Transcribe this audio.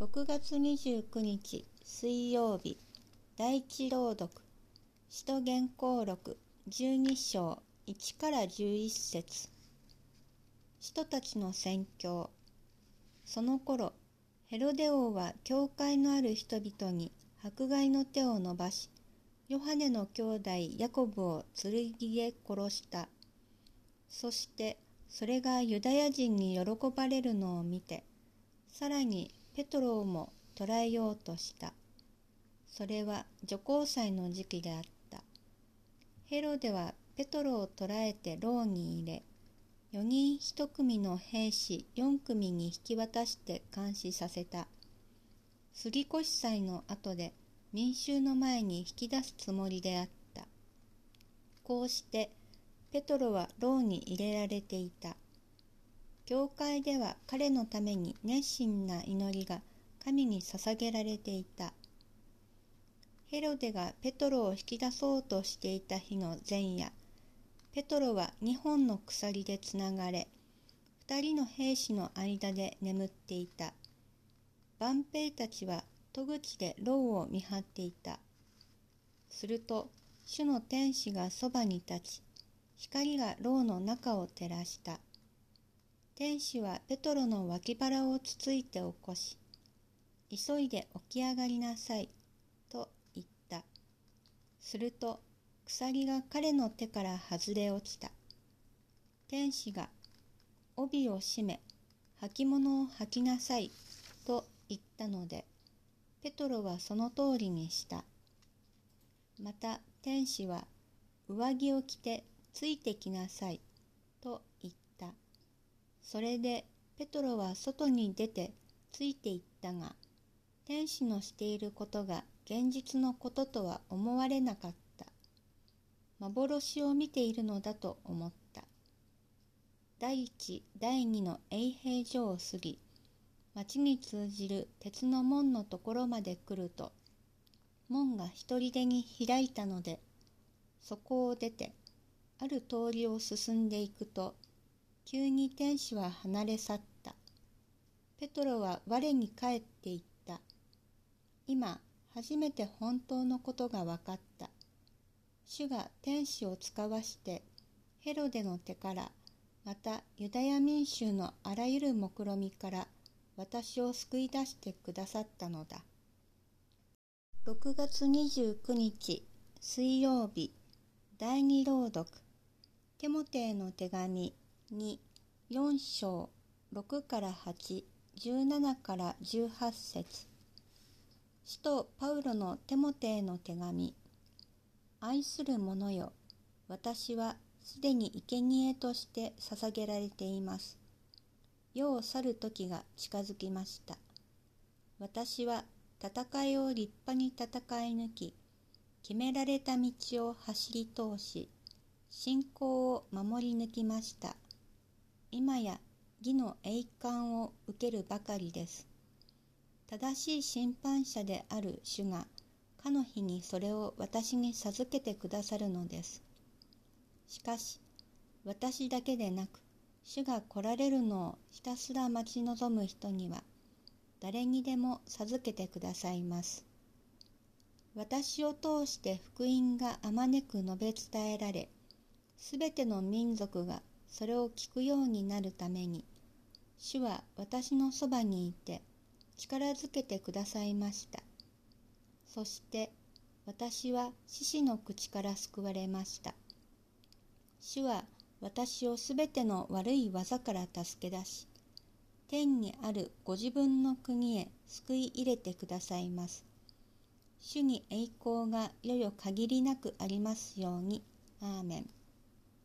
6月29日水曜日第一朗読。使徒原稿録12章1から11節。使徒たちの宣教。その頃ヘロデ王は教会のある人々に迫害の手を伸ばしヨハネの兄弟ヤコブを剣で殺した。そしてそれがユダヤ人に喜ばれるのを見てさらにペトロをも捕らえようとした。それは女皇祭の時期であった。ヘロデはペトロを捕らえて牢に入れ、4人1組の兵士4組に引き渡して監視させた。杉越祭の後で民衆の前に引き出すつもりであった。こうしてペトロは牢に入れられていた。教会では彼のために熱心な祈りが神に捧げられていた。ヘロデがペトロを引き出そうとしていた日の前夜、ペトロは2本の鎖でつながれ、2人の兵士の間で眠っていた。万兵たちは戸口で牢を見張っていた。すると、主の天使がそばに立ち、光が牢の中を照らした。天使はペトロの脇腹をつついて起こし、急いで起き上がりなさい、と言った。すると、鎖が彼の手から外れ落ちた。天使が、帯を締め、履物を履きなさい、と言ったので、ペトロはその通りにした。また天使は、上着を着てついてきなさい、と言った。それでペトロは外に出てついていったが、天使のしていることが現実のこととは思われなかった。幻を見ているのだと思った。第一、第二の永平所を過ぎ、町に通じる鉄の門のところまで来ると、門が一人でに開いたので、そこを出て、ある通りを進んでいくと、急に天使は離れ去った。ペトロは我に帰っていった。今、初めて本当のことが分かった。主が天使を使わしてヘロデの手からまたユダヤ民衆のあらゆる目論みから私を救い出してくださったのだ。6月29日水曜日第二朗読テモテへの手紙2、4章6から8、17から18節。使徒パウロのテモテへの手紙。愛する者よ私はすでに生贄として捧げられています。世を去る時が近づきました。私は戦いを立派に戦い抜き決められた道を走り通し信仰を守り抜きました。今や義の栄冠を受けるばかりです。正しい審判者である主が、かの日にそれを私に授けてくださるのです。しかし、私だけでなく、主が来られるのをひたすら待ち望む人には、誰にでも授けてくださいます。私を通して福音があまねく述べ伝えられ、すべての民族がそれを聞くようになるために主は私のそばにいて力づけてくださいました。そして私は獅子の口から救われました。主は私をすべての悪い技から助け出し天にあるご自分の国へ救い入れてくださいます。主に栄光がよよ限りなくありますように。アーメン。